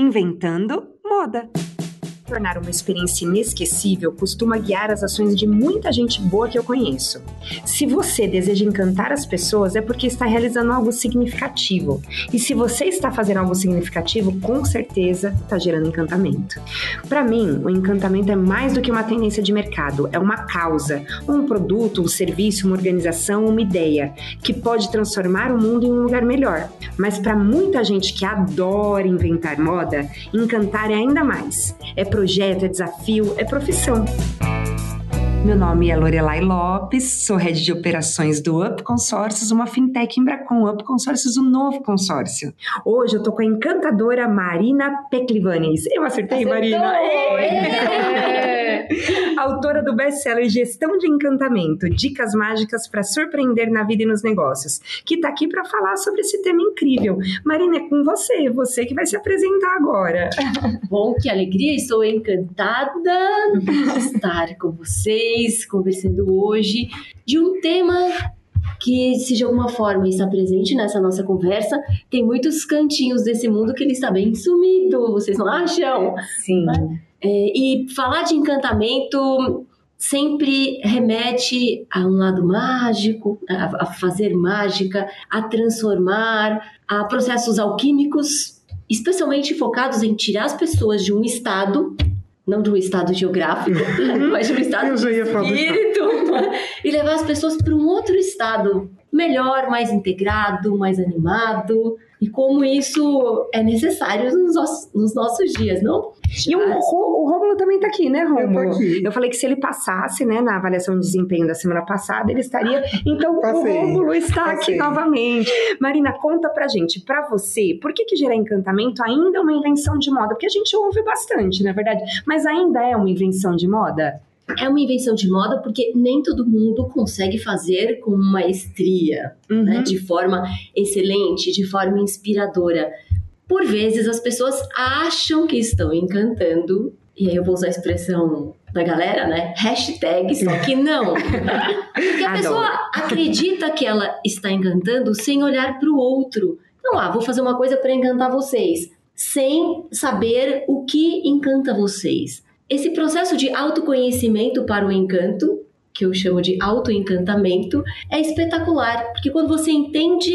Inventando Moda tornar uma experiência inesquecível costuma guiar as ações de muita gente boa que eu conheço. Se você deseja encantar as pessoas, é porque está realizando algo significativo. E se você está fazendo algo significativo, com certeza está gerando encantamento. Para mim, o encantamento é mais do que uma tendência de mercado, é uma causa, um produto, um serviço, uma organização, uma ideia que pode transformar o mundo em um lugar melhor. Mas para muita gente que adora inventar moda, encantar é ainda mais. É projeto, é desafio, é profissão. Meu nome é Lorelai Lopes, sou head de operações do Up Consórcios, uma fintech em Bracon, Up Consórcios, o um novo consórcio. Hoje eu tô com a encantadora Marina Peclivanes. Eu acertei, Acertou. Marina? É. Autora do best-seller Gestão de Encantamento, Dicas Mágicas para Surpreender na Vida e nos Negócios, que tá aqui para falar sobre esse tema incrível. Marina, é com você, você que vai se apresentar agora. Bom, que alegria, estou encantada de estar com vocês conversando hoje de um tema que, se de alguma forma está presente nessa nossa conversa, tem muitos cantinhos desse mundo que ele está bem sumido, vocês não acham? Sim. É, e falar de encantamento sempre remete a um lado mágico, a, a fazer mágica, a transformar, a processos alquímicos, especialmente focados em tirar as pessoas de um estado não de um estado geográfico, uhum. mas de um estado de espírito, e levar as pessoas para um outro estado melhor, mais integrado, mais animado, e como isso é necessário nos nossos, nos nossos dias, não? E o, o, o Rômulo também está aqui, né, Rômulo? Eu, eu, falei que se ele passasse, né, na avaliação de desempenho da semana passada, ele estaria. Então, Passei. o Rômulo está Passei. aqui novamente. Marina, conta pra gente, pra você, por que, que gerar encantamento ainda é uma invenção de moda? Porque a gente ouve bastante, na verdade, mas ainda é uma invenção de moda? É uma invenção de moda porque nem todo mundo consegue fazer com maestria, uhum. né, de forma excelente, de forma inspiradora. Por vezes as pessoas acham que estão encantando, e aí eu vou usar a expressão da galera, né? Hashtag, só que não. Porque a pessoa acredita que ela está encantando sem olhar para o outro. Então, ah, vou fazer uma coisa para encantar vocês, sem saber o que encanta vocês. Esse processo de autoconhecimento para o encanto, que eu chamo de autoencantamento, é espetacular, porque quando você entende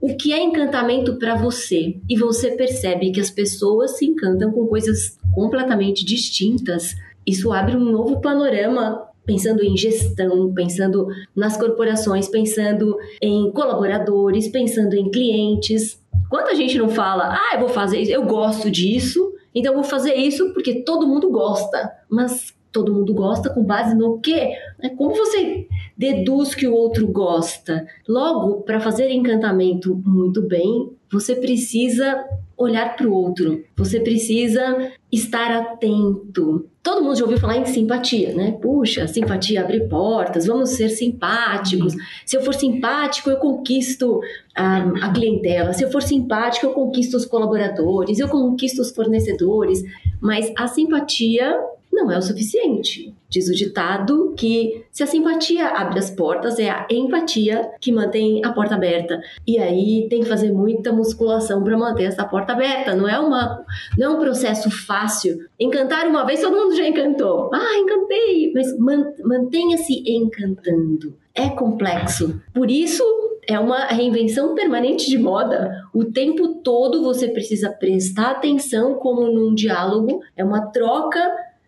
o que é encantamento para você e você percebe que as pessoas se encantam com coisas completamente distintas, isso abre um novo panorama pensando em gestão, pensando nas corporações, pensando em colaboradores, pensando em clientes. Quanta gente não fala, ah, eu vou fazer isso, eu gosto disso, então eu vou fazer isso porque todo mundo gosta. Mas todo mundo gosta com base no quê? É como você deduz que o outro gosta? Logo, para fazer encantamento muito bem, você precisa olhar para o outro. Você precisa estar atento. Todo mundo já ouviu falar em simpatia, né? Puxa, simpatia abre portas, vamos ser simpáticos. Se eu for simpático, eu conquisto a, a clientela. Se eu for simpático, eu conquisto os colaboradores, eu conquisto os fornecedores. Mas a simpatia não é o suficiente. Diz o ditado que se a simpatia abre as portas, é a empatia que mantém a porta aberta. E aí tem que fazer muita musculação para manter essa porta aberta. Não é, uma, não é um processo fácil. Encantar uma vez, todo mundo já encantou. Ah, encantei! Mas mantenha-se encantando. É complexo. Por isso, é uma reinvenção permanente de moda. O tempo todo você precisa prestar atenção, como num diálogo, é uma troca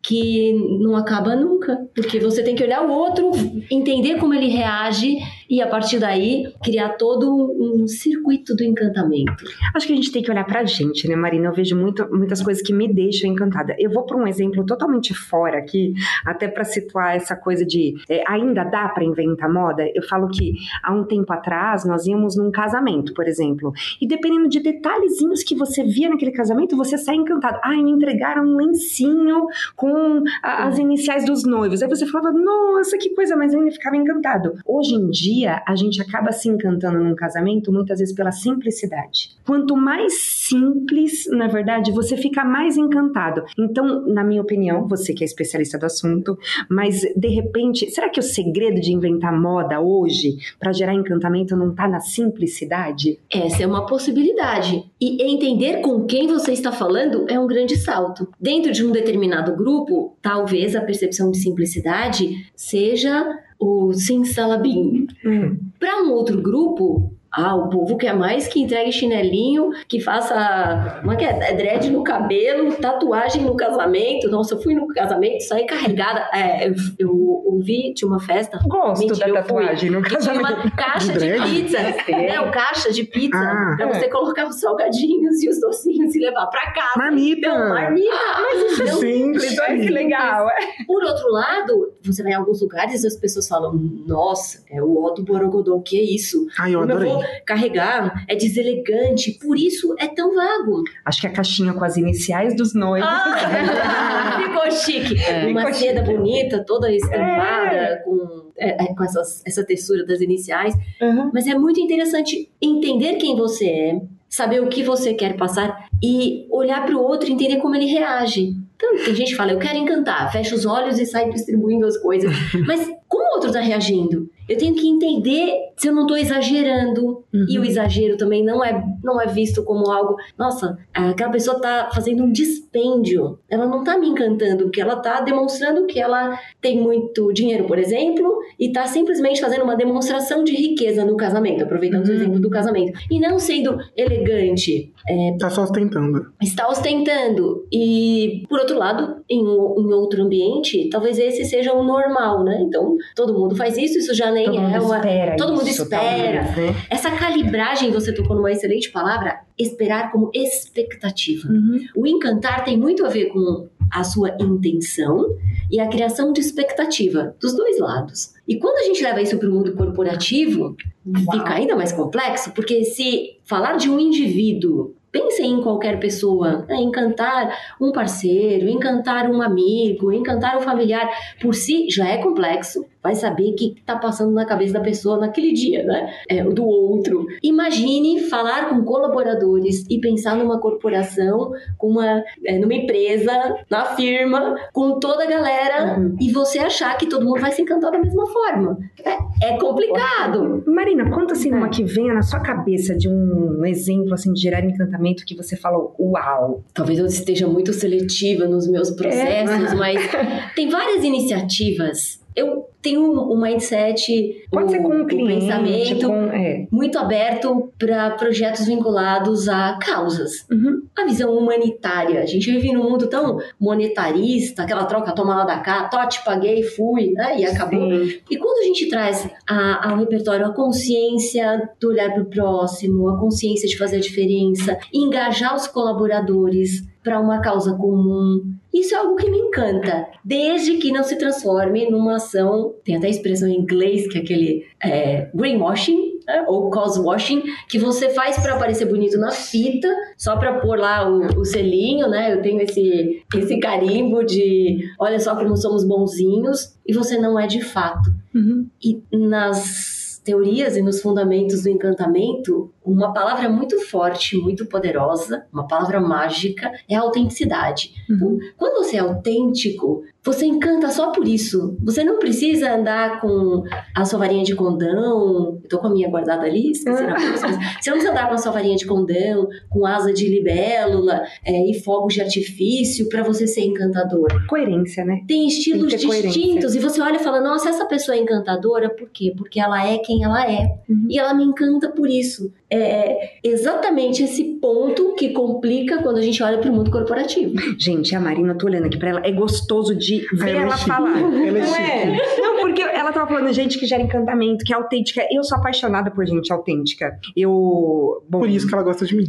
que não acaba nunca, porque você tem que olhar o outro, entender como ele reage e a partir daí criar todo um circuito do encantamento. Acho que a gente tem que olhar pra gente, né, Marina? Eu vejo muito, muitas coisas que me deixam encantada. Eu vou para um exemplo totalmente fora aqui, até para situar essa coisa de é, ainda dá para inventar moda. Eu falo que há um tempo atrás nós íamos num casamento, por exemplo, e dependendo de detalhezinhos que você via naquele casamento, você sai encantado. Ai, me entregaram um lencinho com a, as iniciais dos noivos. Aí você falava, nossa, que coisa, mas ainda ficava encantado. Hoje em dia dia a gente acaba se encantando num casamento muitas vezes pela simplicidade. Quanto mais simples, na verdade, você fica mais encantado. Então, na minha opinião, você que é especialista do assunto, mas de repente, será que o segredo de inventar moda hoje para gerar encantamento não está na simplicidade? Essa é uma possibilidade. E entender com quem você está falando é um grande salto. Dentro de um determinado grupo, talvez a percepção de simplicidade seja o simsalabim. Hum. Para um outro grupo, ah, o povo quer mais que entregue chinelinho, que faça uma que é, é dread no cabelo, tatuagem no casamento. Nossa, eu fui no casamento, saí carregada. É, eu, eu ouvi, tinha uma festa. Gosto Mentira, da tatuagem no casamento. Tinha uma caixa de, de pizza. É, o caixa de pizza. Ah, pra é. você colocar os salgadinhos e os docinhos e levar pra casa. Marmita. Marmita. Mas isso é simples, olha que legal. É. Por outro lado, você vai em alguns lugares e as pessoas falam, nossa, é o do Borogodó, o que é isso? Ai, eu adorei carregar, é deselegante, por isso é tão vago. Acho que a caixinha com as iniciais dos noivos. Ah, ficou chique. É, Uma ficou seda chique. bonita, toda estampada, é. com, é, é, com essas, essa textura das iniciais. Uhum. Mas é muito interessante entender quem você é, saber o que você quer passar e olhar para o outro e entender como ele reage. Então, tem gente que fala, eu quero encantar, fecha os olhos e sai distribuindo as coisas. Mas como o outro está reagindo? Eu tenho que entender se eu não estou exagerando. Uhum. E o exagero também não é, não é visto como algo. Nossa, aquela pessoa está fazendo um dispêndio. Ela não está me encantando, porque ela está demonstrando que ela tem muito dinheiro, por exemplo, e está simplesmente fazendo uma demonstração de riqueza no casamento, aproveitando uhum. o exemplo do casamento. E não sendo elegante. Está é, só ostentando. Está ostentando. E, por outro lado, em, em outro ambiente, talvez esse seja o normal, né? Então, todo mundo faz isso, isso já nem todo é mundo uma. Espera todo mundo isso, espera. Talvez, né? Essa calibragem, você tocou numa excelente palavra, esperar como expectativa. Uhum. O encantar tem muito a ver com a sua intenção e a criação de expectativa dos dois lados. E quando a gente leva isso para o mundo corporativo, Uau. fica ainda mais complexo, porque se falar de um indivíduo Pensem em qualquer pessoa, né? encantar um parceiro, encantar um amigo, encantar um familiar, por si já é complexo, vai saber o que está passando na cabeça da pessoa naquele dia, né? É, do outro. Imagine falar com colaboradores e pensar numa corporação, com uma, é, numa empresa, na firma, com toda a galera uhum. e você achar que todo mundo vai se encantar da mesma forma. É, é complicado. Marina, conta assim uma que venha na sua cabeça de um exemplo assim de gerar encantamento que você falou, uau. Talvez eu esteja muito seletiva nos meus processos, é. mas tem várias iniciativas eu tenho um mindset, Pode um, ser com um, cliente, pensamento com, é. muito aberto para projetos vinculados a causas. Uhum. A visão humanitária. A gente vive num mundo tão monetarista, aquela troca toma lá da cá, tote, paguei, fui, né, e acabou. Sim. E quando a gente traz a, ao repertório a consciência do olhar para o próximo, a consciência de fazer a diferença, engajar os colaboradores para uma causa comum, isso é algo que me encanta, desde que não se transforme numa ação, tem até a expressão em inglês, que é aquele é, greenwashing, né, ou coswashing, que você faz para aparecer bonito na fita, só para pôr lá o, o, selinho, né? Eu tenho esse, esse carimbo de olha só como somos bonzinhos, e você não é de fato. Uhum. E nas teorias e nos fundamentos do encantamento, uma palavra muito forte, muito poderosa, uma palavra mágica, é a autenticidade. Uhum. Então, quando você é autêntico, você encanta só por isso. Você não precisa andar com a sua varinha de condão. Eu tô com a minha guardada ali, esqueci na Você não precisa andar com a sua varinha de condão, com asa de libélula é, e fogos de artifício para você ser encantador. Coerência, né? Tem estilos Tem distintos. E você olha e fala, nossa, essa pessoa é encantadora, por quê? Porque ela é quem ela é. Uhum. E ela me encanta por isso é exatamente esse ponto que complica quando a gente olha para o mundo corporativo. Gente, a Marina, eu tô olhando aqui para ela, é gostoso de ver ela, ela falar. Ela é não é? Não, porque ela tava falando gente que gera encantamento, que é autêntica. Eu sou apaixonada por gente autêntica. Eu. Bom, por isso que ela gosta de mim.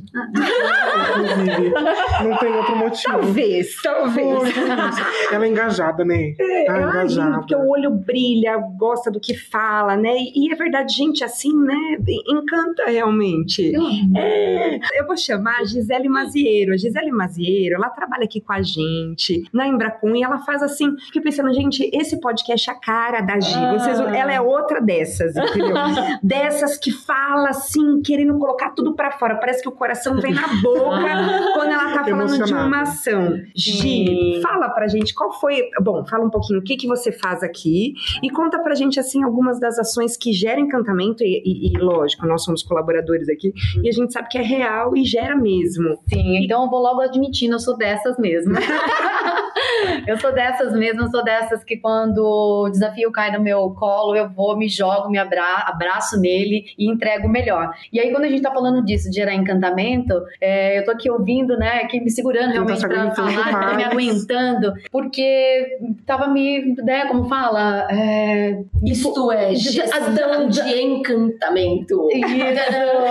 Inclusive. Não tem outro motivo. Talvez, talvez. ela é engajada, né? É, tá engajada. porque o olho brilha, gosta do que fala, né? E é verdade, gente assim, né? Encanta realmente gente? É, eu vou chamar a Gisele Maziero. A Gisele Maziero, ela trabalha aqui com a gente na Embracon e ela faz assim, fiquei pensando, gente, esse podcast é a cara da Gi. Ah. Vocês, ela é outra dessas, entendeu? dessas que fala assim, querendo colocar tudo pra fora. Parece que o coração vem na boca quando ela tá falando de uma ação. Gi, Sim. fala pra gente qual foi. Bom, fala um pouquinho o que, que você faz aqui e conta pra gente, assim, algumas das ações que geram encantamento. E, e- e, lógico, nós somos colaboradores aqui e a gente sabe que é real e gera mesmo. Sim, então eu vou logo admitindo, eu sou dessas mesmo. eu sou dessas mesmo, eu sou dessas que quando o desafio cai no meu colo, eu vou, me jogo, me abra abraço nele e entrego o melhor. E aí, quando a gente tá falando disso, de gerar encantamento, é, eu tô aqui ouvindo, né, aqui me segurando tá realmente pra falar, tá me mais. aguentando, porque tava me, né, como fala, é, Isto é gestão de encantamento. Isso.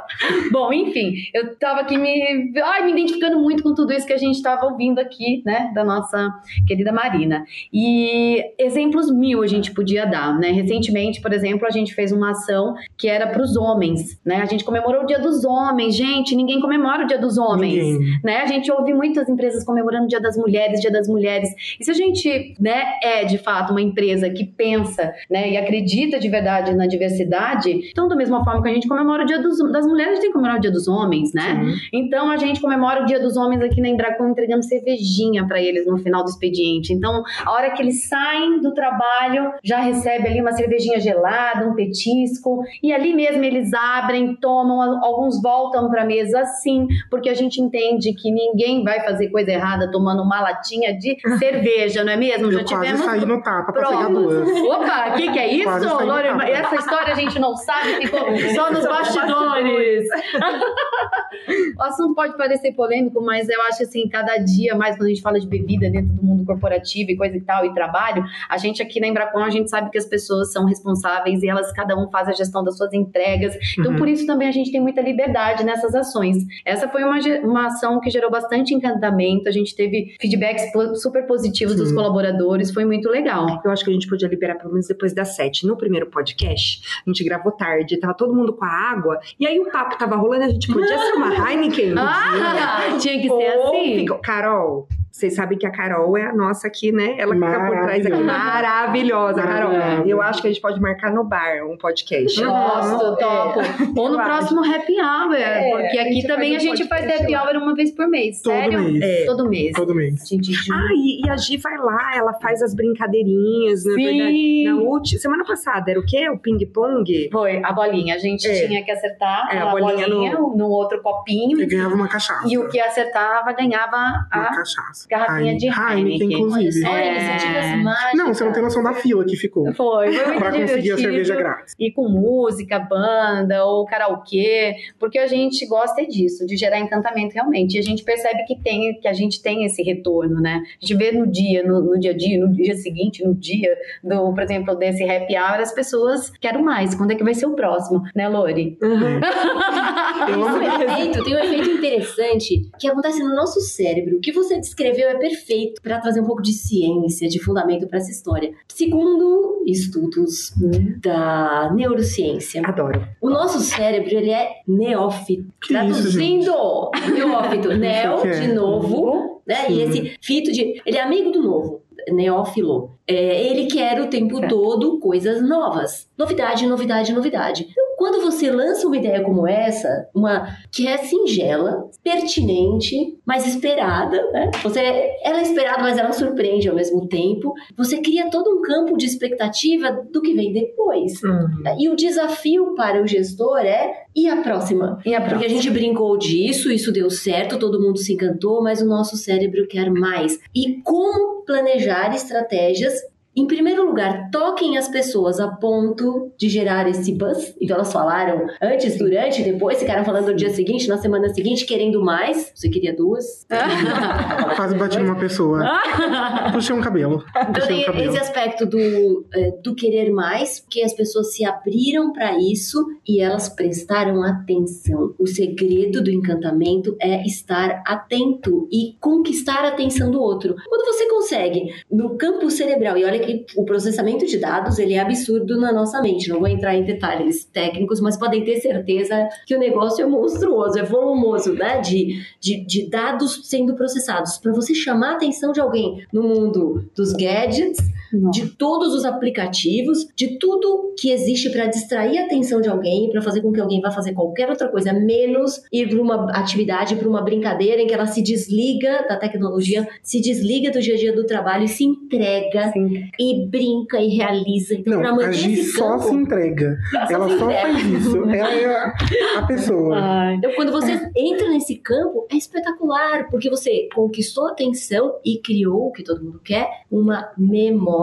Bom, enfim, eu tava aqui me, ai, me identificando muito com tudo isso que a gente tava ouvindo aqui, né, da nossa querida Marina. E exemplos mil a gente podia dar, né? Recentemente, por exemplo, a gente fez uma ação que era para os homens, né? A gente comemorou o Dia dos Homens, gente, ninguém comemora o Dia dos Homens Ninguém. né? A gente ouve muitas empresas comemorando o Dia das Mulheres, Dia das Mulheres. E se a gente, né, é de fato uma empresa que pensa, né, e acredita de verdade na diversidade, então da mesma forma que a gente comemora o Dia dos, das Mulheres, a gente tem que comemorar o Dia dos Homens, né? Sim. Então a gente comemora o Dia dos Homens aqui na Embracon entregando cervejinha para eles no final do expediente. Então, a hora que eles saem do trabalho, já recebe ali uma cervejinha gelada, um petisco, e ali mesmo eles abrem, tomam, alguns voltam para mesa assim, porque a gente entende que ninguém vai fazer coisa errada tomando uma latinha de cerveja, não é mesmo? Eu quase saí no tapa pra pegar duas. Opa, o que, que é isso, Lore? Essa história a gente não sabe, ficou só nos bastidores. o assunto pode parecer polêmico, mas eu acho assim, cada dia mais quando a gente fala de bebida dentro do mundo corporativo e coisa e tal, e trabalho, a gente aqui na Embracon, a gente sabe que as pessoas são responsáveis e elas, cada um faz a gestão das suas entregas. Então, Uhum. por isso também a gente tem muita liberdade nessas ações. Essa foi uma, uma ação que gerou bastante encantamento, a gente teve feedbacks super positivos dos Sim. colaboradores, foi muito legal. Eu acho que a gente podia liberar pelo menos depois das sete. No primeiro podcast, a gente gravou tarde, tava todo mundo com a água, e aí o papo tava rolando, a gente podia ser uma Heineken. Ah, tinha que ser Ou assim. fica- Carol, vocês sabem que a Carol é a nossa aqui, né? Ela que fica por trás aqui. Maravilhosa, Carol. Eu acho que a gente pode marcar no bar um podcast. Gosto, Uhum. topo. Ou no próximo happy hour, É, porque a aqui gente também a faz um gente faz happy hour uma vez por mês. Todo Sério? mês. É. Todo mês. Todo mês. Gente. Ah, e, e a Gi vai lá, ela faz as brincadeirinhas, na Sim. verdade. Na última, semana passada era o quê? O ping-pong? Foi a bolinha. A gente É. tinha que acertar É, a bolinha bolinha, no... outro copinho. E ganhava uma cachaça. E o que acertava ganhava a cachaça. garrafinha de Heineken, Heineken. inclusive. É. Não, você não tem noção da fila que ficou. Foi, foi muito Pra conseguir a cerveja grátis. E com música, banda ou karaokê, porque a gente gosta disso, de gerar encantamento realmente. E a gente percebe que tem, que a gente tem esse retorno, né? A gente vê no dia, no, no dia a dia, no dia seguinte, no dia do, por exemplo, desse happy hour, as pessoas querem mais. Quando é que vai ser o próximo, né, Lori? Eu Tem amo um efeito, tem um efeito interessante que acontece no nosso cérebro. O que você descreveu é perfeito para trazer um pouco de ciência, de fundamento para essa história. Segundo estudos da neurociência, Adoro. o nosso cérebro ele é neófito. Que isso? Traduzindo, neófito, neo é. de novo, né? E Sim. esse fito de, ele é amigo do novo. Neófilo. É, ele quer o tempo Certo. todo coisas novas. Novidade, novidade, novidade. Quando você lança uma ideia como essa, uma que é singela, pertinente, mas esperada, né? Você, ela é esperada, mas ela surpreende ao mesmo tempo. Você cria todo um campo de expectativa do que vem depois. Uhum. E o desafio para o gestor é e a próxima? E a Porque a próxima? gente brincou disso, isso deu certo, todo mundo se encantou, mas o nosso cérebro quer mais. E como planejar estratégias? Em primeiro lugar, toquem as pessoas a ponto de gerar esse buzz. Então elas falaram antes, durante, depois, ficaram falando no dia seguinte, na semana seguinte, querendo mais. Você queria duas? Quase bati numa pessoa. Puxei um cabelo. Então Puxei um tem cabelo. esse aspecto do, é, do querer mais, que as pessoas se abriram para isso e elas prestaram atenção. O segredo do encantamento é estar atento e conquistar a atenção do outro. Quando você consegue, no campo cerebral, e olha que o processamento de dados ele é absurdo na nossa mente. Não vou entrar em detalhes técnicos, mas podem ter certeza que o negócio é monstruoso, é volumoso, né? De, de, de dados sendo processados. Para você chamar a atenção de alguém no mundo dos gadgets, de todos os aplicativos, de tudo que existe para distrair a atenção de alguém, para fazer com que alguém vá fazer qualquer outra coisa, menos ir para uma atividade, para uma brincadeira em que ela se desliga da tecnologia, se desliga do dia a dia do trabalho e se entrega Sim. e brinca e realiza. Então, para Não, a manter Gi esse só campo, se entrega. só Ela se só entrega. faz isso. Ela é a, a pessoa. Ai. Então, quando você entra nesse campo, é espetacular, porque você conquistou a atenção e criou o que todo mundo quer, uma memória.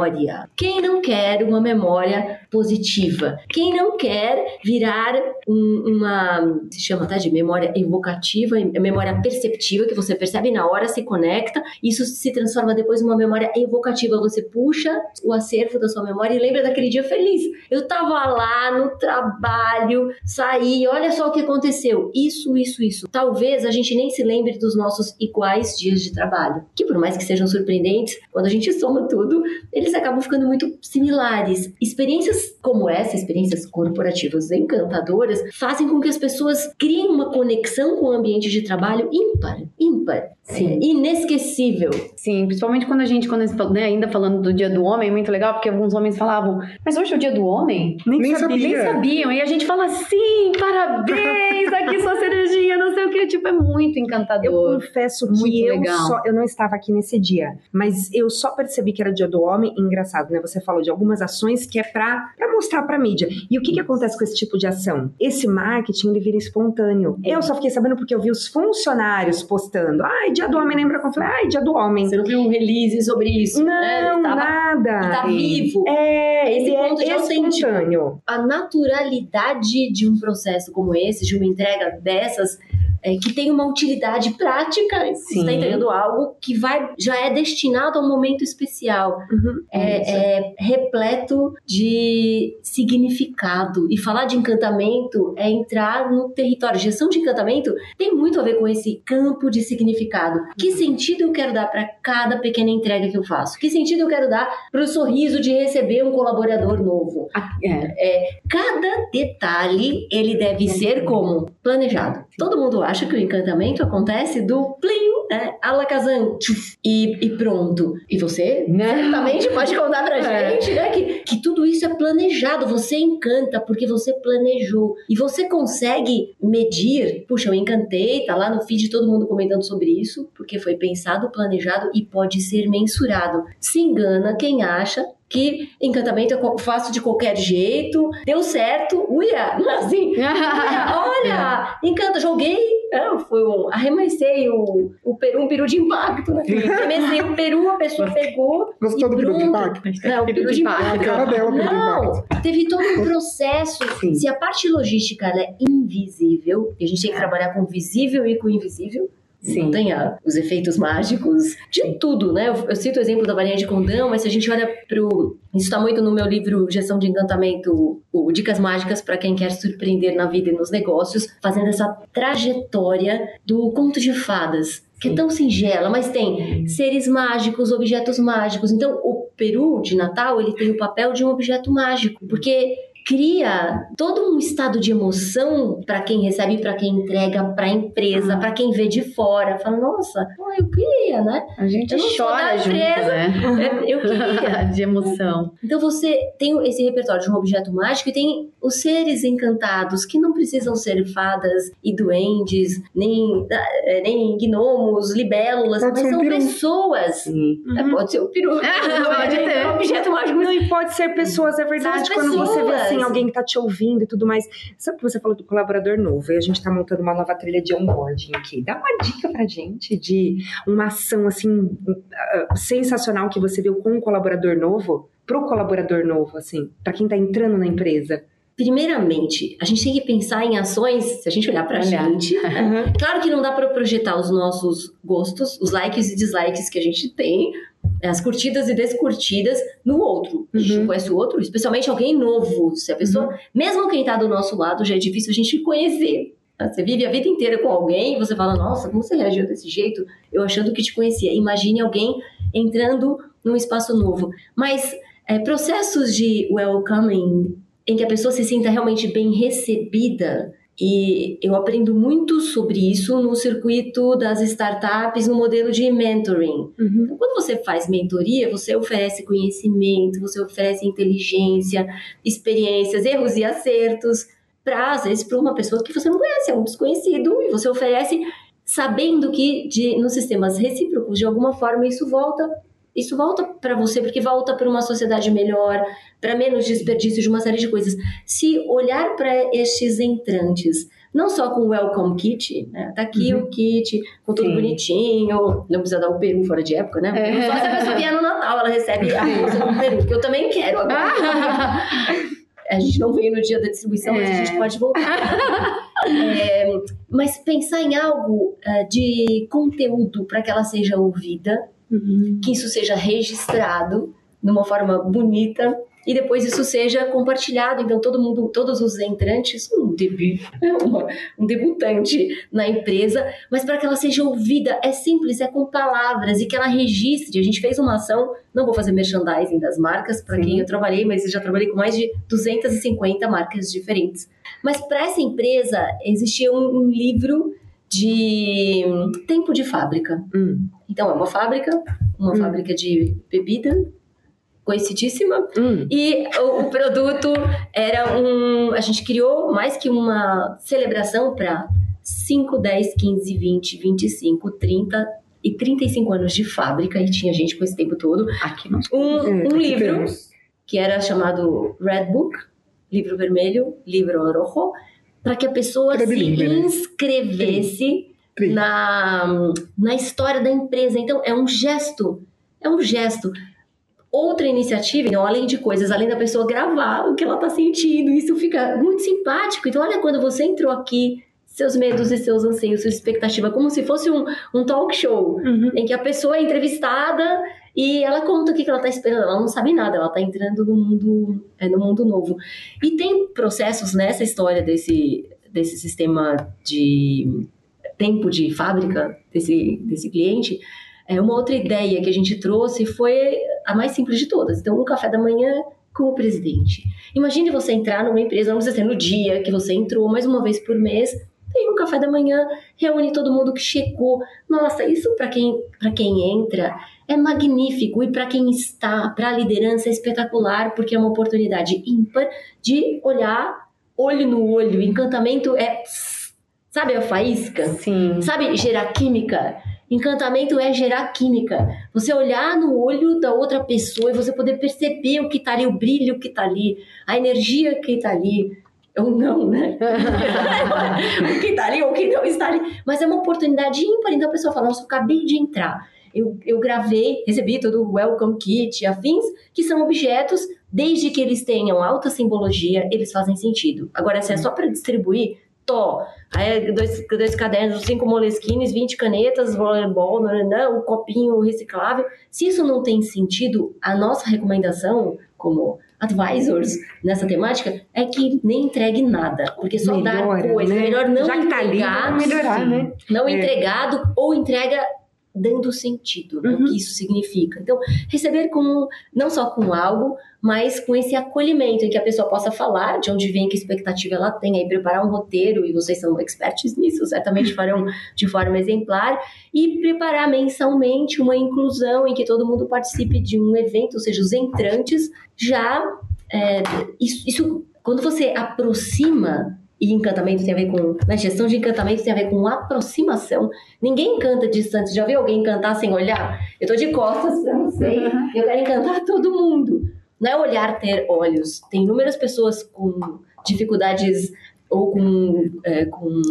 Quem não quer uma memória positiva? Quem não quer virar um- uma, se chama tá, de memória evocativa, memória perceptiva, que você percebe na hora, se conecta, isso se transforma depois numa memória evocativa. Você puxa o acervo da sua memória e lembra daquele dia feliz. Eu tava lá no trabalho, saí, olha só o que aconteceu. Isso, isso, isso. Talvez a gente nem se lembre dos nossos iguais dias de trabalho, que por mais que sejam surpreendentes, quando a gente soma tudo, eles acabam ficando muito similares. Experiências como essa, experiências corporativas encantadoras, fazem com que as pessoas criem uma conexão com o ambiente de trabalho ímpar, ímpar, Sim. é, inesquecível. Sim, principalmente quando a gente, quando né, ainda falando do dia do homem, é muito legal, porque alguns homens falavam, mas hoje é o dia do homem? Nem E sabia. nem sabiam. E a gente fala, sim, parabéns, aqui sua cerejinha, não sei o que. Tipo, é muito Eu encantador. confesso Muito que eu, legal. só, eu não estava aqui nesse dia, mas eu só percebi que era dia do homem. Engraçado, né? Você falou de algumas ações que é pra, pra mostrar pra mídia. E o que, que acontece com esse tipo de ação? Esse marketing ele vira espontâneo. Eu só fiquei sabendo porque eu vi os funcionários postando. Ai, dia do homem, lembra? Eu falei, ai, dia do homem. Você não viu um release sobre isso? né? Não, Ele tava- nada. ele tá vivo. É, Esse ele ponto de é espontâneo. a naturalidade de um processo como esse, de uma entrega dessas, é, que tem uma utilidade prática, você Sim. está entregando algo que vai, já é destinado a um momento especial, Uhum. é, é repleto de significado. E falar de encantamento é entrar no território. Gestão de encantamento tem muito a ver com esse campo de significado. Que sentido eu quero dar para cada pequena entrega que eu faço? Que sentido eu quero dar para o sorriso de receber um colaborador novo? É. Cada detalhe ele deve ser como planejado. Todo mundo acha que o encantamento acontece do plim, né? Alakazam, tchuf, e, e pronto. E você certamente pode contar pra É. gente, né? Que, que tudo isso é planejado. Você encanta porque você planejou. E você consegue medir. Puxa, eu encantei, tá lá no feed todo mundo comentando sobre isso, porque foi pensado, planejado e pode ser mensurado. Se engana quem acha que encantamento é co- fácil de qualquer jeito, deu certo, uia, não é assim? Uia, olha, encanta, joguei, é, foi um, arremessei o, o peru, um peru de impacto, né? Arremessei o peru, a pessoa pegou Gostou do peru de impacto? Não, o peru de A cara impacto. dela, peru de Não, impacto. teve todo um processo. Sim. Se a parte logística é invisível, e a gente tem que trabalhar com o visível e com o invisível, Sim. não tem a- os efeitos mágicos de tudo, né? Eu, eu cito o exemplo da varinha de condão, mas se a gente olha pro. Isso está muito no meu livro Gestão de Encantamento, o Dicas Mágicas para quem quer surpreender na vida e nos negócios, fazendo essa trajetória do conto de fadas. Que é tão singela, mas tem seres mágicos, objetos mágicos. Então, o peru de Natal, ele tem o papel de um objeto mágico, porque cria todo um estado de emoção para quem recebe, para quem entrega, para a empresa, para quem vê de fora. Fala, nossa, eu queria, né? A gente chora junto, empresa. né? Eu queria. De emoção. Então você tem esse repertório de um objeto mágico e tem os seres encantados que não precisam ser fadas e duendes, nem, eh, nem gnomos, libélulas, Pode mas ser são pessoas. É, pode ser o peru. Pode é, ter. um objeto mágico. Não, e pode ser pessoas, é verdade. Quando você vê pessoas. Assim, alguém que tá te ouvindo e tudo mais. Sabe que você falou do colaborador novo? E a gente tá montando uma nova trilha de onboarding aqui. Dá uma dica pra gente de uma ação assim ah, sensacional que você viu com um colaborador novo, pro colaborador novo, assim, pra quem tá entrando na empresa. Primeiramente, a gente tem que pensar em ações, se a gente olhar pra Olhar. gente. né? Claro que não dá pra projetar os nossos gostos, os likes e dislikes que a gente tem, as curtidas e descurtidas no outro. A gente Uhum. não conhece o outro, especialmente alguém novo. Se a pessoa, mesmo quem tá do nosso lado, já é difícil a gente conhecer. Você vive a vida inteira com alguém e você fala, nossa, como você reagiu desse jeito? Eu achando que te conhecia. Imagine alguém entrando num espaço novo. Mas é, processos de welcoming em que a pessoa se sinta realmente bem recebida. E eu aprendo muito sobre isso no circuito das startups, no modelo de mentoring. Uhum. Então, quando você faz mentoria, você oferece conhecimento, você oferece inteligência, experiências, erros e acertos, para, às vezes, para uma pessoa que você não conhece, é um desconhecido, e você oferece sabendo que de, nos sistemas recíprocos, de alguma forma, isso volta isso volta para você, porque volta para uma sociedade melhor, para menos desperdício de uma série de coisas. Se olhar para estes entrantes, não só com o Welcome Kit, né? Tá aqui Uhum. o kit, com tudo Sim. bonitinho, não precisa dar o peru fora de época, né? É. Só se a pessoa vier no Natal, ela recebe a bolsa com peru, que eu também quero agora. A gente não veio no dia da distribuição, mas a gente É. pode voltar. É, mas pensar em algo ah, de conteúdo para que ela seja ouvida, Uhum. que isso seja registrado de uma forma bonita e depois isso seja compartilhado. Então, todo mundo, todos os entrantes, um debut, uma- um debutante na empresa, mas para que ela seja ouvida, é simples, é com palavras e que ela registre. A gente fez uma ação, não vou fazer merchandising das marcas para quem eu trabalhei, mas eu já trabalhei com mais de 250 marcas diferentes. Mas para essa empresa existia um, um livro de tempo de fábrica. Hum. Então, é uma fábrica, uma Hum. fábrica de bebida, conhecidíssima. Hum. E o, o produto era um. A gente criou mais que uma celebração para 5, 10, 15, 20, 25, 30 e 35 anos de fábrica, e tinha gente com esse tempo todo. Aqui nós. Um, É, um aqui livro temos. que era chamado Red Book, livro vermelho, livro rojo, para que a pessoa Era se né? inscrevesse na, na história da empresa. Então, é um gesto. É um gesto. Outra iniciativa, então, além de coisas, além da pessoa gravar o que ela está sentindo, isso fica muito simpático. Então, olha quando você entrou aqui, seus medos e seus anseios, sua expectativa, como se fosse um, um talk show, Uhum. em que a pessoa é entrevistada e ela conta o que ela está esperando. Ela não sabe nada, ela está entrando no mundo, é, no mundo novo. E tem processos nessa história desse, desse sistema de tempo de fábrica desse, desse cliente. É, uma outra ideia que a gente trouxe foi a mais simples de todas. Então, um café da manhã com o presidente. Imagine você entrar numa empresa, não precisa ser no dia que você entrou, mas uma vez por mês, tem um café da manhã, reúne todo mundo que chegou. Nossa, isso para quem, pra quem entra é magnífico e para quem está, para a liderança é espetacular, porque é uma oportunidade ímpar de olhar olho no olho. Encantamento é, sabe a faísca? Sim. Sabe gerar química? Encantamento é gerar química. Você olhar no olho da outra pessoa e você poder perceber o que tá ali, o brilho que tá ali, a energia que tá ali. Ou não, né? o que tá ali ou o que não está ali. Mas é uma oportunidade ímpar. Então a pessoa fala: Nossa, eu acabei de entrar. Eu, eu gravei, recebi todo o Welcome Kit, afins, que são objetos, desde que eles tenham alta simbologia, eles fazem sentido. Agora, se é só para distribuir, Tó, aí dois, dois cadernos, cinco moleskines, 20 canetas, voleibol, um copinho reciclável. Se isso não tem sentido, a nossa recomendação, como advisors nessa temática, é que nem entregue nada. Porque só Melhora, dar coisa, né? melhor não Já que tá ali, entregar, melhorar, né? Não É. entregado ou entrega dando sentido? Uhum. o que isso significa. Então, receber com não só com algo, mas com esse acolhimento em que a pessoa possa falar de onde vem, que expectativa ela tem, aí preparar um roteiro, e vocês são experts nisso, certamente farão de forma exemplar, e preparar mensalmente uma inclusão em que todo mundo participe de um evento, ou seja, os entrantes já. é, isso, isso- quando você aproxima. E encantamento tem a ver com. Na gestão de encantamento tem a ver com aproximação. Ninguém encanta distante. Já viu alguém encantar sem olhar? Eu tô de costas pra você. e eu quero encantar todo mundo. Não é olhar ter olhos. Tem inúmeras pessoas com dificuldades ou com, é, com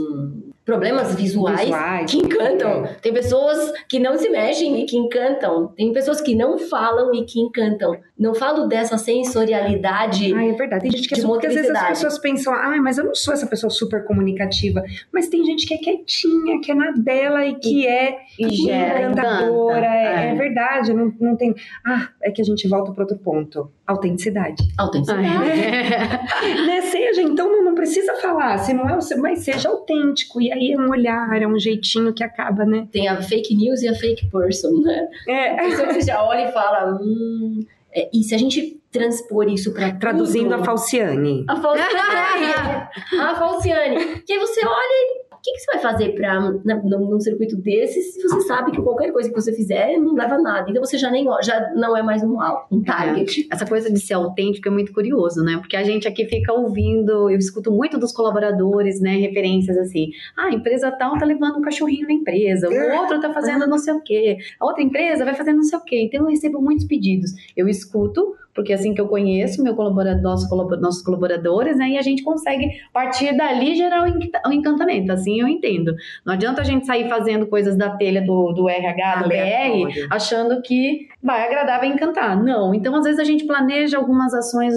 problemas visuais, Visuais. que encantam. Tem pessoas que não se mexem e que encantam. Tem pessoas que não falam e que encantam. Não falo dessa sensorialidade. Ah, é verdade. Tem gente que é super, às vezes as pessoas pensam, ah, mas eu não sou essa pessoa super comunicativa. Mas tem gente que é quietinha, que é na dela e que é E encantadora. encanta. É, é É. verdade, não, não tem. Ah, é que a gente volta para outro ponto: autenticidade. Autenticidade. Ai. né? Seja, então não, não precisa falar, se não é o seu, mas seja autêntico. E aí é um olhar, é um jeitinho que acaba, né? Tem a fake news e a fake person, né? É. A pessoa que já olha e fala, hum, É, e se a gente transpor isso para Traduzindo tudo, a Falciane. a Falciane. a Falciane. Que aí você olha e que, que você vai fazer pra, na, num, circuito desse se você sabe que qualquer coisa que você fizer não leva a nada? Então você já, nem, já não é mais um, um target. Essa coisa de ser autêntico é muito curioso, né? Porque a gente aqui fica ouvindo, eu escuto muito dos colaboradores, né? Referências assim. Ah, a empresa tal tá levando um cachorrinho na empresa, o outro tá fazendo não sei o quê, a outra empresa vai fazendo não sei o quê. Então eu recebo muitos pedidos. Eu escuto, porque assim que eu conheço meu colaborador, nosso nossos colaboradores, né? E a gente consegue, a partir dali, gerar o enc- o encantamento. Assim eu entendo. Não adianta a gente sair fazendo coisas da telha do, do RH, do BR, achando que vai agradar, vai encantar. Não. Então, às vezes, a gente planeja algumas ações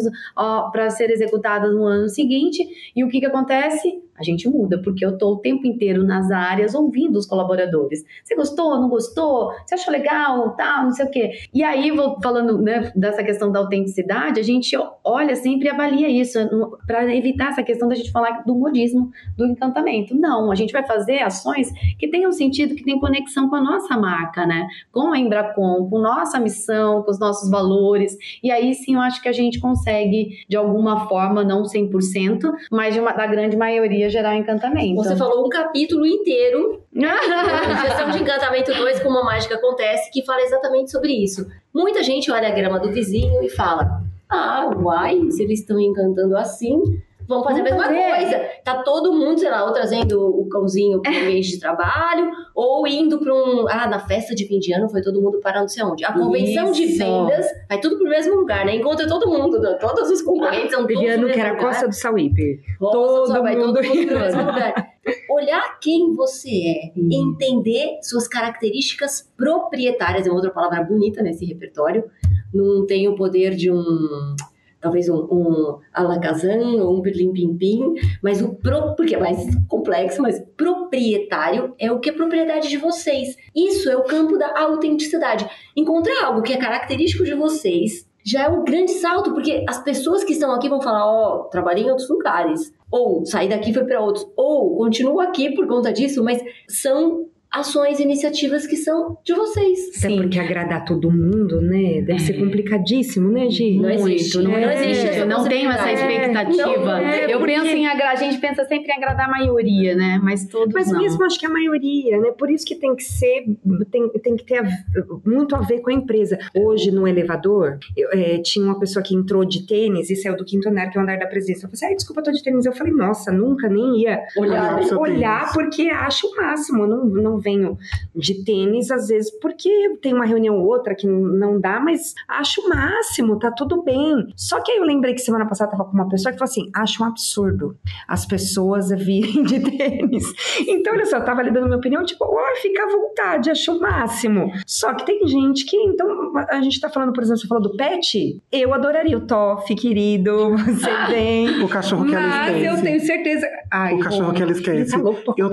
para ser executadas no ano seguinte e o que, que acontece? A gente muda, porque eu estou o tempo inteiro nas áreas ouvindo os colaboradores. Você gostou, não gostou? Você achou legal, tal, não sei o quê. E aí, vou falando né, dessa questão da autenticidade, a gente olha sempre e avalia isso para evitar essa questão da gente falar do modismo, do encantamento. Não, a gente vai fazer ações que tenham sentido, que tenham conexão com a nossa marca, né? Com a Embracon, com nossa missão, com os nossos valores. E aí sim eu acho que a gente consegue, de alguma forma, não 100%, mas de uma, da grande maioria gerar encantamento. Você falou um capítulo inteiro Gestão de Encantamento 2, como a mágica acontece, que fala exatamente sobre isso. Muita gente olha a grama do vizinho e fala: Ah, uai, se eles estão encantando assim, vamos fazer Vamos a mesma fazer. coisa. Tá todo mundo, sei lá, ou trazendo o cãozinho para o ambiente de trabalho, ou indo para um. Ah, na festa de fim de ano foi todo mundo para não sei onde. A convenção de Isso. vendas vai tudo pro mesmo lugar, né? Encontra todo mundo, todos os concorrentes são todos no Eliano, mesmo que era a. Costa do Sauípe. Todo vai todo mundo pro mesmo lugar. Olhar quem você é, Hum. entender suas características proprietárias, é uma outra palavra bonita nesse repertório. Não tem o poder de um, talvez um, um alakazam ou um pirlim pim pim, mas o pro, porque é mais complexo, mas proprietário é o que é propriedade de vocês. Isso é o campo da autenticidade. Encontrar algo que é característico de vocês já é um grande salto, porque as pessoas que estão aqui vão falar, ó, trabalhei em outros lugares, ou saí daqui fui para outros, ou continuo aqui por conta disso, mas são ações, iniciativas que são de vocês. Até porque agradar todo mundo, né? Deve ser complicadíssimo, né, Gi? Não existe, Muito, não, né? Não existe. Eu não tenho essa possibilidade. expectativa. Não, é, eu porque- penso em agradar, a gente pensa sempre em agradar a maioria, né? Mas todos Mas não. mesmo acho que a maioria, né? Por isso que tem que ser, tem, tem que ter a- muito a ver com a empresa. Hoje, no elevador, eu, é, tinha uma pessoa que entrou de tênis e saiu do quinto andar, que é o andar da presidência. Eu falei assim, ai, desculpa, eu tô de tênis. Eu falei, nossa, nunca nem ia Olhar. Olhar. seu olhar, porque acho o máximo. Eu não, não venho de tênis, às vezes, porque tem uma reunião ou outra que não dá, mas acho o máximo, tá tudo bem. Só que aí eu lembrei que semana passada tava com uma pessoa que falou assim: acho um absurdo as pessoas virem de tênis. Então, olha só, eu tava ali dando minha opinião, tipo, ó, fica à vontade, acho o máximo. Só que tem gente que, então, a gente tá falando, por exemplo, você falou do pet, eu adoraria o Toff, querido, você vem. O cachorro que ela Mas esquece. eu tenho certeza. Ai, O cachorro que ela esquece. Tá Eu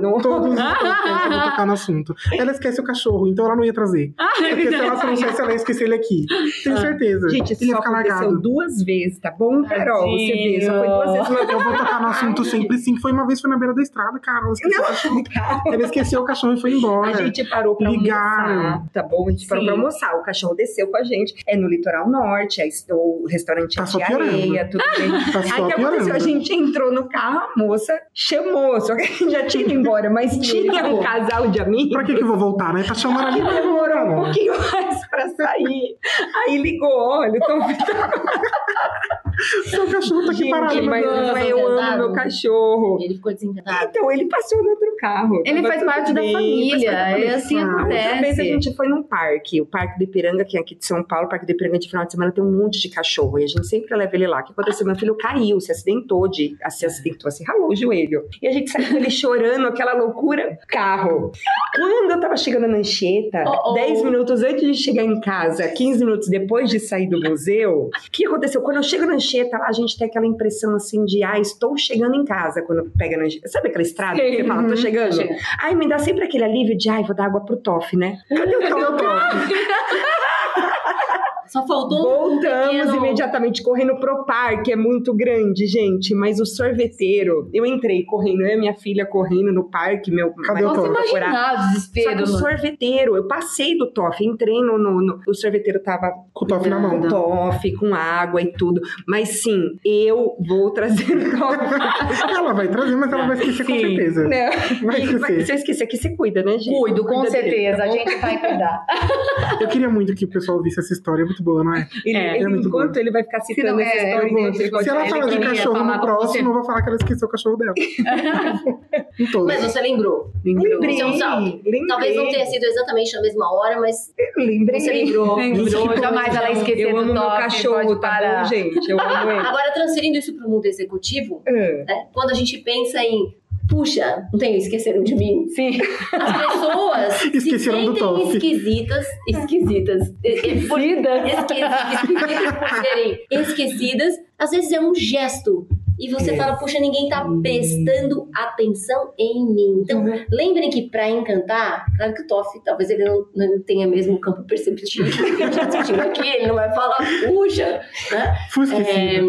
no... todos os vou tocar no assunto. Ela esquece o cachorro, então ela não ia trazer. Porque se ela trouxesse, ela ia esquecer ele aqui. Tenho certeza. Gente, isso ele só aconteceu largado. duas vezes, tá bom, Carol? Você vê, só foi duas vezes. Eu vou tocar no assunto sempre sim. Foi uma vez, foi na beira da estrada, cara. Ela esqueceu, o cachorro. Ela esqueceu o cachorro e foi embora. A gente parou pra Ligaram. almoçar, tá bom? A gente parou Sim. pra almoçar. O cachorro desceu com a gente. É no litoral norte, é o restaurante Tá é de areia, tudo bem. Tá Aí o que aconteceu? A gente entrou no carro, a moça chamou, só que a gente já tinha ido embora, mas tinha um casal de amigos. Pra que que eu vou voltar, né? Tá chamando ali. que demorou um Cara. pouquinho mais pra sair. Aí ligou, olha, tô Seu cachorro tá aqui Gente, parado. mas né? Nossa, eu amo meu cachorro. Ele ficou desencantado. Então, ele passou no outro carro. Ele faz parte da bem, família, faz parte da é família. assim Ah, Outra vez a acontece. gente foi num parque, o Parque do Ipiranga, que é aqui de São Paulo, o Parque do Ipiranga de final de semana tem um monte de cachorro, e a gente sempre leva ele lá. O que aconteceu? Meu filho caiu, se acidentou, de, se acidentou, se ralou o joelho. E a gente saiu com ele chorando, aquela loucura, carro. Quando eu tava chegando na Anchieta, Oh, oh. 10 minutos antes de chegar em casa, 15 minutos depois de sair do museu, o que aconteceu? Quando eu chego na Anchieta, lá a gente tem aquela impressão assim de, ah, estou chegando em casa, quando pega na Anchieta. Sabe aquela estrada que você fala, tô chegando? Chega. Aí me dá sempre aquele alívio de, ai, vou dar água pro Toff, né? Cadê o Toff? Só faltou Voltamos um pequeno... imediatamente correndo pro parque, é muito grande, gente. Mas o sorveteiro, eu entrei correndo, eu e minha filha correndo no parque, meu Cadê o procurar. Imaginar o Só que desespero. o sorveteiro, eu passei do Toff, entrei no, no, no- O sorveteiro tava Com o Toff na mão. com Toff, com água e tudo. Mas sim, eu vou trazer o Toff. Ela vai trazer, mas ela vai esquecer com Sim. certeza. Não. Vai esquecer. Se eu esquecer aqui, você cuida, né, gente? Cuido, com Cuida dele, certeza. tá A gente vai cuidar. Eu queria muito que o pessoal visse essa história, muito boa, não é? Ele, É, ele- é muito enquanto bom. ele vai ficar citando não, essa é, história, vou- Se ela falar de cachorro no próximo, eu vou falar que ela esqueceu o cachorro dela. Mas você lembrou. Lembrei, Isso é um salto. lembrei. Talvez não tenha sido exatamente na mesma hora, mas Lembrei. você lembrou. Lembrou, jamais ela esquecer Eu do amo meu cachorro, tá bom, gente? Eu amo ele. Agora, transferindo isso para o mundo executivo, É. né, quando a gente pensa em, puxa, não tem, esqueceram de mim. Sim. As pessoas se Esqueceram do sentem toque. esquisitas, esquisitas, e- e- por- esque- esquisitas por serem esquecidas, às vezes é um gesto. E você É. fala, puxa, ninguém tá prestando atenção em mim. Então, lembrem que para encantar, claro que o Toff, talvez ele não, não tenha mesmo o campo perceptivo que a gente tá aqui, ele não vai falar, puxa, né? É,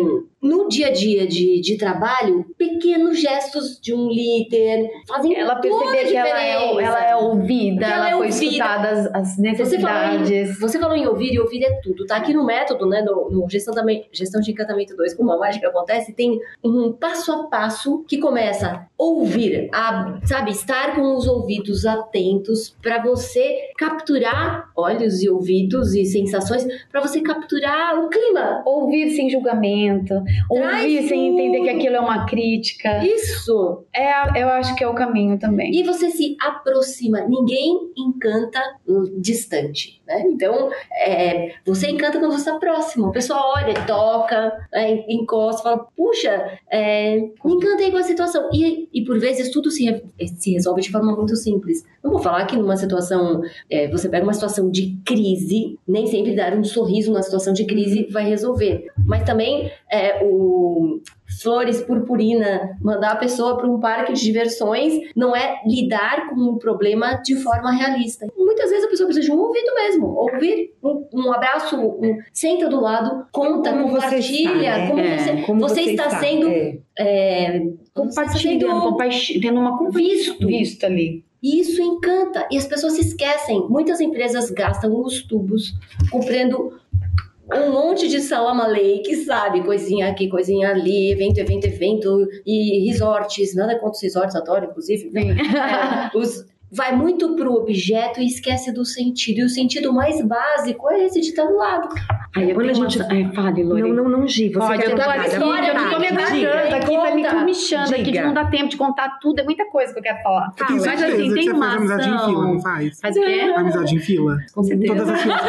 no dia a dia de, de trabalho, pequenos gestos de um líder fazem Ela perceber que ela é, ela é ouvida, ela ela, é foi ouvida. escutada as, as Você falou, em, necessidades. você falou em ouvir, e ouvir é tudo. Tá aqui no método, né? No, no gestão, da, Me- gestão de encantamento 2, como a mágica acontece, tem um passo a passo que começa a ouvir, a, sabe, estar com os ouvidos atentos para você capturar olhos e ouvidos e sensações, para você capturar o clima. Ouvir sem julgamento, Traz ouvir sem entender tudo. que aquilo é uma crítica. Isso! É, eu acho que é o caminho também. E você se aproxima. Ninguém encanta distante, né? Então, é, você encanta quando você está próximo. A pessoa olha, toca, é, encosta, fala, puxa, é, me encantei com a situação. E, e por vezes tudo se, se resolve de forma muito simples. Não vou falar que numa situação, é, você pega uma situação de crise, nem sempre dar um sorriso numa situação de crise vai resolver. Mas também é, o flores purpurina, mandar a pessoa para um parque de diversões, não é lidar com um problema de forma realista. Muitas vezes a pessoa precisa de um ouvido mesmo, ouvir, um, um abraço, um- senta do lado, conta, Como você compartilha, está, né? como, É, você, como você está, sendo É. é, Compartilhando, tendo uma conversa visto. visto ali. E isso encanta. E as pessoas se esquecem. Muitas empresas gastam os tubos comprando um monte de salama lake, sabe? Coisinha aqui, coisinha ali, evento, evento, evento. E resorts. Nada contra os resorts, adoro, inclusive. É, os- vai muito pro objeto e esquece do sentido. E o sentido mais básico é esse de estar do lado. Aí Quando a gente- uma... Ai, fale, Lore. Não, não, não, Gi. Você Pode, quer eu tô contar? aqui, história, eu tô me agarrando aqui, tá me comichando aqui, que não dá tempo de contar tudo, é muita coisa que eu quero falar. Tenho Mas assim, que tem você uma faz amizade em fila, não faz? Faz o quê? Amizade em fila? Com certeza. Todas as filas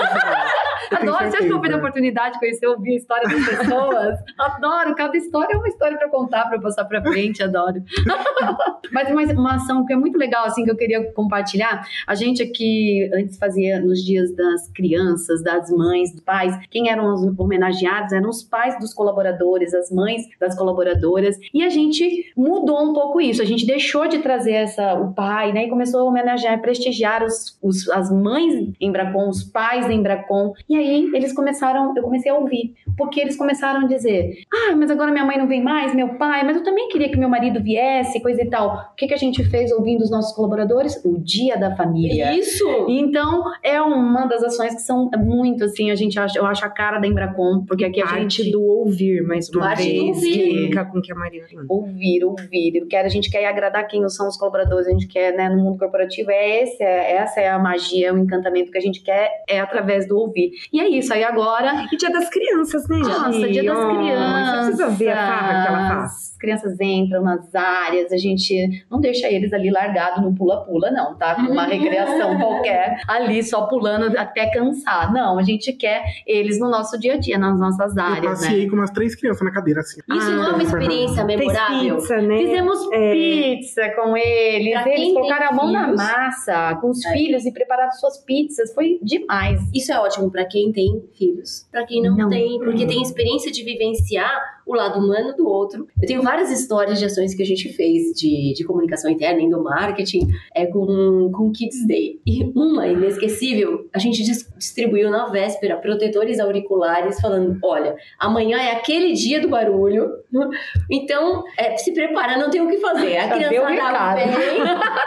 Adoro, você acha que eu perder a oportunidade de conhecer, ouvir a história das pessoas? adoro, cada história é uma história pra contar, pra passar pra frente, adoro. Mas uma, uma ação que é muito legal, assim, que eu queria compartilhar. A gente aqui antes fazia nos dias das crianças, das mães, dos pais. Quem eram os homenageados eram os pais dos colaboradores, as mães das colaboradoras. E a gente mudou um pouco isso. A gente deixou de trazer essa, o pai, né? E começou a homenagear, prestigiar os, os- as mães em Embracon, os pais da Embracon. E aí eles começaram, eu comecei a ouvir. Porque eles começaram a dizer: Ah, mas agora minha mãe não vem mais, meu pai, mas eu também queria que meu marido viesse, coisa e tal. O que, que a gente fez ouvindo os nossos colaboradores? O Dia da Família. Isso! Então, é uma das ações que são muito assim, a gente acha, eu acho a cara da Embracon, porque aqui a Parte gente do ouvir, mais uma Parte do vez, ouvir. que com o que a Marina ouvir, ouvir. Eu quero, a gente quer agradar quem são os colaboradores, a gente quer, né, no mundo corporativo, é esse, é, essa é a magia, o encantamento que a gente quer é através do ouvir. E é isso, aí agora E dia das crianças, né, Nossa, Gi? dia das crianças. Você precisa ver a farra que ela faz. As crianças entram nas áreas, a gente não deixa eles ali largado no pula-pula, não, tá? Com uma recreação qualquer, ali só pulando até cansar. Não, a gente quer eles no nosso dia a dia, nas nossas Eu áreas, né? passei com umas três crianças na cadeira, assim. Isso não é uma experiência memorável? pizza, né? Fizemos É. pizza com eles, Pra eles colocaram a mão na filhos. massa com os É. filhos e prepararam suas pizzas. Foi demais. Isso é ótimo pra quem tem filhos. Pra quem não, Não. tem, porque tem experiência de vivenciar o lado humano do outro. Eu tenho várias histórias de ações que a gente fez de, de comunicação interna, endomarketing, é, com, com Kids Day. E uma inesquecível, a gente distribuiu na véspera protetores auriculares falando, olha, amanhã é aquele dia do barulho, então é, se prepara, não tem o que fazer. A criança vem,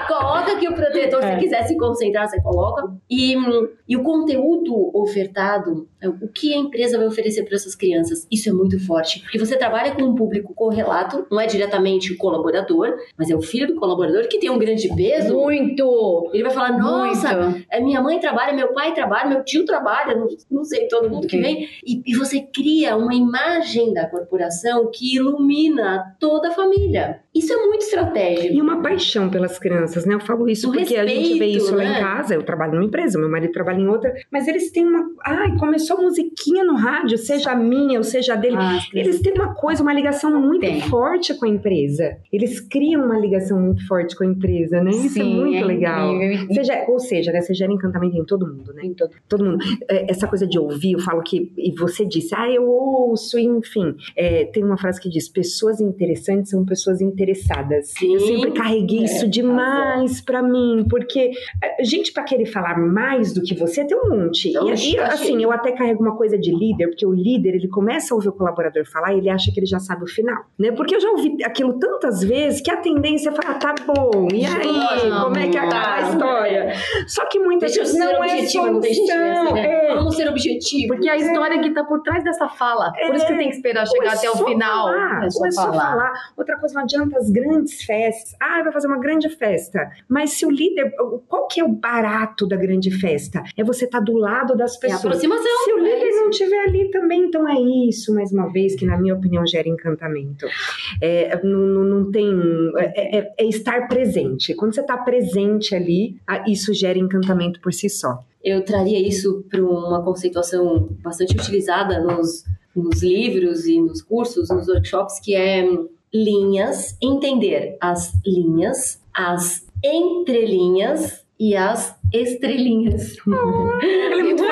coloca aqui o protetor, é. se quiser se concentrar, você coloca. E, e o conteúdo ofertado, o que a empresa vai oferecer para essas crianças, isso é muito forte. Porque você trabalha com um público correlato, não é diretamente o colaborador, mas é o filho do colaborador que tem um grande peso. Muito! Ele vai falar, nossa, é, minha mãe trabalha, meu pai trabalha, meu tio trabalha, não, não sei, todo mundo que vem. E, e você cria uma imagem da corporação que ilumina toda a família. Isso é muito estratégico. E uma paixão pelas crianças, né? Eu falo isso um porque respeito, a gente vê isso né? lá em casa. Eu trabalho numa empresa, meu marido trabalha em outra, mas eles têm uma. Ai, começou a musiquinha no rádio, seja a minha ou seja a dele. Ah, eles têm uma coisa, uma ligação muito Tem. forte com a empresa. Eles criam uma ligação muito forte com a empresa, né? Isso é Sim, é muito é legal. Seja, ou seja, né? Você gera encantamento em todo mundo, né? Em todo, todo mundo. É, essa coisa de ouvir, eu falo que. E você disse, ah, eu ouço, enfim. É, tem uma frase que diz: pessoas interessantes são pessoas interessantes interessadas. Sim, eu sempre carreguei é, isso demais para mim, porque a gente para querer falar mais do que você tem um monte. Então, e, e assim, eu até carrego uma coisa de líder, porque o líder, ele começa a ouvir o colaborador falar e ele acha que ele já sabe o final, né? Porque eu já ouvi aquilo tantas vezes que a tendência é falar, tá bom, e aí, como é que acaba a história? Só que muitas vezes não é solução. Né? É. Vamos ser objetivos. Porque a história é. que tá por trás dessa fala. Por isso que tem que esperar chegar até o final. Falar, é só, é só falar. falar. Outra coisa, não adianta as grandes festas. Ah, vai fazer uma grande festa. Mas se o líder. Qual que é o barato da grande festa? É você estar tá do lado das pessoas. É aproximação. Se o líder é não estiver ali também, então é isso, mais uma vez, que na minha opinião gera encantamento. É, não, não, tem. É, é, é estar presente. Quando você está presente ali, isso gera encantamento por si só. Eu traria isso para uma conceituação bastante utilizada nos, nos livros e nos cursos, nos workshops, que é linhas, entender as linhas, as entrelinhas e as estrelinhas. Oh, ele é muito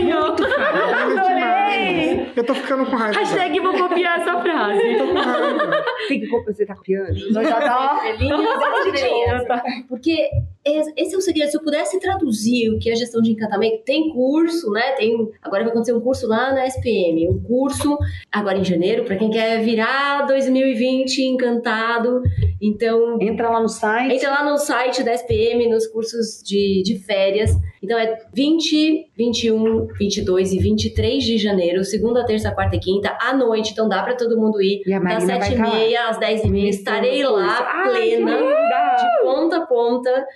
Muito Adorei! Eu tô ficando com raiva. Hashtag vou copiar essa frase. Eu tô com raiva. Você tá copiando? Eu já tá estrelinhas e estrelinhas. Porque esse é o segredo. Se eu pudesse traduzir o que é gestão de encantamento, tem curso, né? Tem, agora vai acontecer um curso lá na SPM. Um curso agora em janeiro, para quem quer virar 2020 encantado. Então. Entra lá no site. Entra lá no site da SPM, nos cursos de, de férias. Então é 20, 21, 22 e 23 de janeiro, segunda, terça, quarta e quinta, à noite. Então dá para todo mundo ir. E das 7 e meia às 10 e meia. Estarei lá, plena, de ponta a ponta.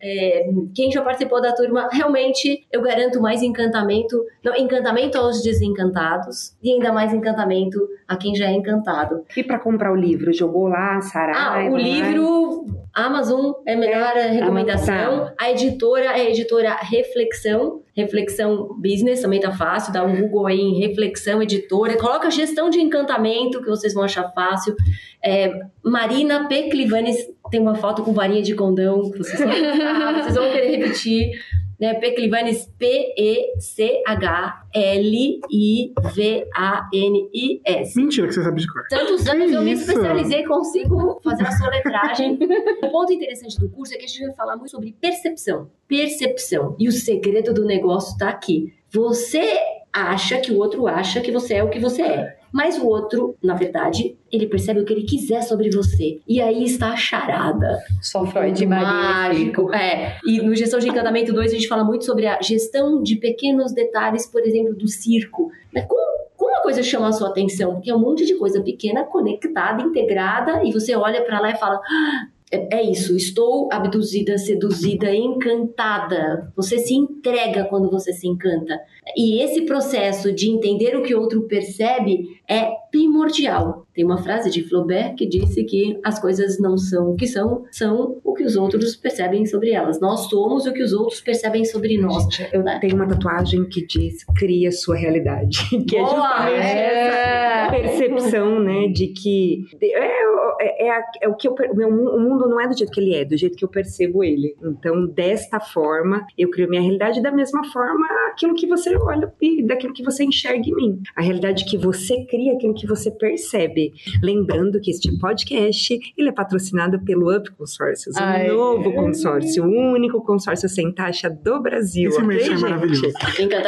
É, quem já participou da turma, realmente eu garanto mais encantamento, não, encantamento aos desencantados e ainda mais encantamento a quem já é encantado. E para comprar o livro, jogou lá, Sarai? Ah, o livro Amazon é a melhor é, recomendação. A editora é a editora Reflexão. Reflexão Business também tá fácil. Dá um Google aí em Reflexão Editora. Coloca gestão de encantamento que vocês vão achar fácil. É, Marina P. Clivanes tem uma foto com varinha de condão. Vocês vão, ah, vocês vão querer repetir né? Peclivanes, P-E-C-H-L-I-V-A-N-I-S. Mentira que você sabe de cor. Tantos anos que eu me especializei, consigo fazer a soletragem. o ponto interessante do curso é que a gente vai falar muito sobre percepção. Percepção. E o segredo do negócio está aqui. Você acha que o outro acha que você é o que você é. Mas o outro, na verdade, ele percebe o que ele quiser sobre você. E aí está a charada. Só Freud mágico. É. E no Gestão de Encantamento 2 a gente fala muito sobre a gestão de pequenos detalhes, por exemplo, do circo. Como como uma coisa chama a sua atenção? Porque é um monte de coisa pequena, conectada, integrada, e você olha para lá e fala: ah, é, é isso, estou abduzida, seduzida, encantada. Você se entrega quando você se encanta. E esse processo de entender o que o outro percebe é primordial. Tem uma frase de Flaubert que disse que as coisas não são o que são, são o que os outros percebem sobre elas. Nós somos o que os outros percebem sobre nós. Eu né? tenho uma tatuagem que diz cria sua realidade. Que é Boa, é justamente é. essa percepção, né, de que é, é, é, é o que eu, o mundo mundo não é do jeito que ele é, do jeito que eu percebo ele. Então, desta forma, eu crio minha realidade da mesma forma aquilo que você olha e daquilo que você enxerga em mim. A realidade que você cria, aquilo que você percebe. Lembrando que este podcast, ele é patrocinado pelo Up Consórcios, um novo consórcio, o único consórcio sem taxa do Brasil. Esse ok, mês é gente? maravilhoso.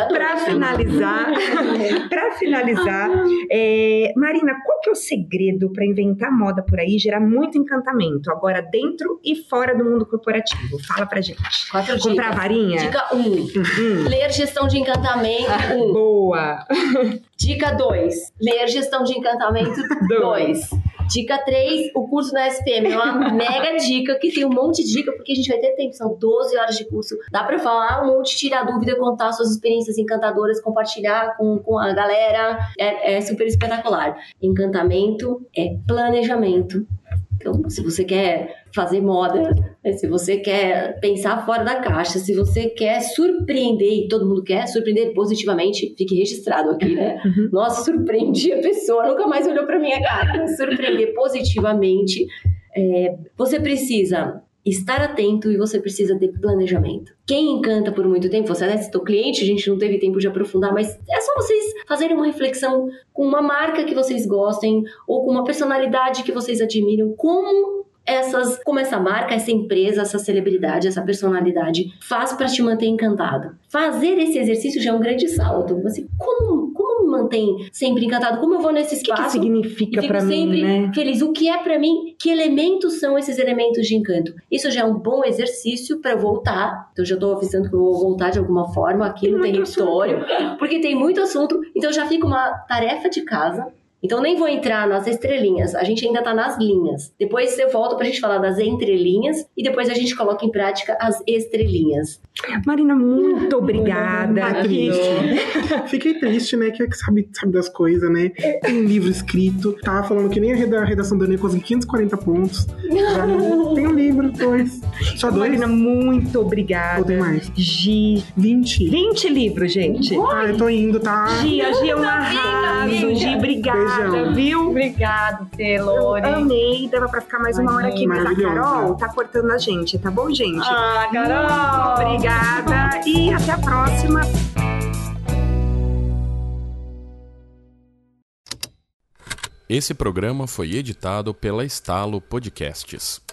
Para finalizar, para finalizar, é, Marina, qual que é o segredo para inventar moda por aí e gerar muito encantamento, agora dentro e fora do mundo corporativo? Fala pra gente. Quatro Comprar dicas. varinha? Dica 1. Um, ler gestão de encantamento. Um. Boa! Dica 2. Ler gestão de encantamento. 2. Dica 3, o curso na SPM. É uma mega dica, que tem um monte de dica, porque a gente vai ter tempo. São 12 horas de curso. Dá pra falar um monte, tirar dúvida, contar suas experiências encantadoras, compartilhar com, com a galera. É, é super espetacular. Encantamento é planejamento. Então, se você quer fazer moda, né, se você quer pensar fora da caixa, se você quer surpreender, e todo mundo quer surpreender positivamente, fique registrado aqui, né? Nossa, surpreendi a pessoa, nunca mais olhou pra minha cara. Surpreender positivamente, é, você precisa estar atento e você precisa ter planejamento. Quem encanta por muito tempo, você é citou cliente, a gente não teve tempo de aprofundar, mas é só vocês fazerem uma reflexão com uma marca que vocês gostem ou com uma personalidade que vocês admiram, como essas, como essa marca, essa empresa, essa celebridade, essa personalidade faz para te manter encantado. Fazer esse exercício já é um grande salto. Você, como, como me mantém sempre encantado? Como eu vou nesse O que, que espaço? significa pra mim, sempre né? feliz. O que é pra mim? Que elementos são esses elementos de encanto? Isso já é um bom exercício pra voltar. Então, já tô avisando que eu vou voltar de alguma forma aqui Tem no território, porque tem muito assunto. Então, já fica uma tarefa de casa. Então, nem vou entrar nas estrelinhas, a gente ainda tá nas linhas. Depois eu volto pra gente falar das entrelinhas e depois a gente coloca em prática as estrelinhas. Marina, muito obrigada. Tá triste. Fiquei triste, né? Que é que sabe, sabe das coisas, né? Tem um livro escrito. Tava falando que nem a reda- redação da Enem consegui 540 pontos. Já não- tem um livro, dois. Só dois? Marina, muito obrigada. Ou tem mais? Gi. 20. 20 livros, gente. Ah, eu tô indo, tá? Gi, a Gi é um arraso. Gi, obrigada, Beijão. viu? Obrigado, Eu Lore. amei, dava pra ficar mais uma hora aqui, mas a. Carol tá cortando a gente, tá bom, gente? Ah, Carol! Obrigada e até a próxima. Esse programa foi editado pela Estalo Podcasts.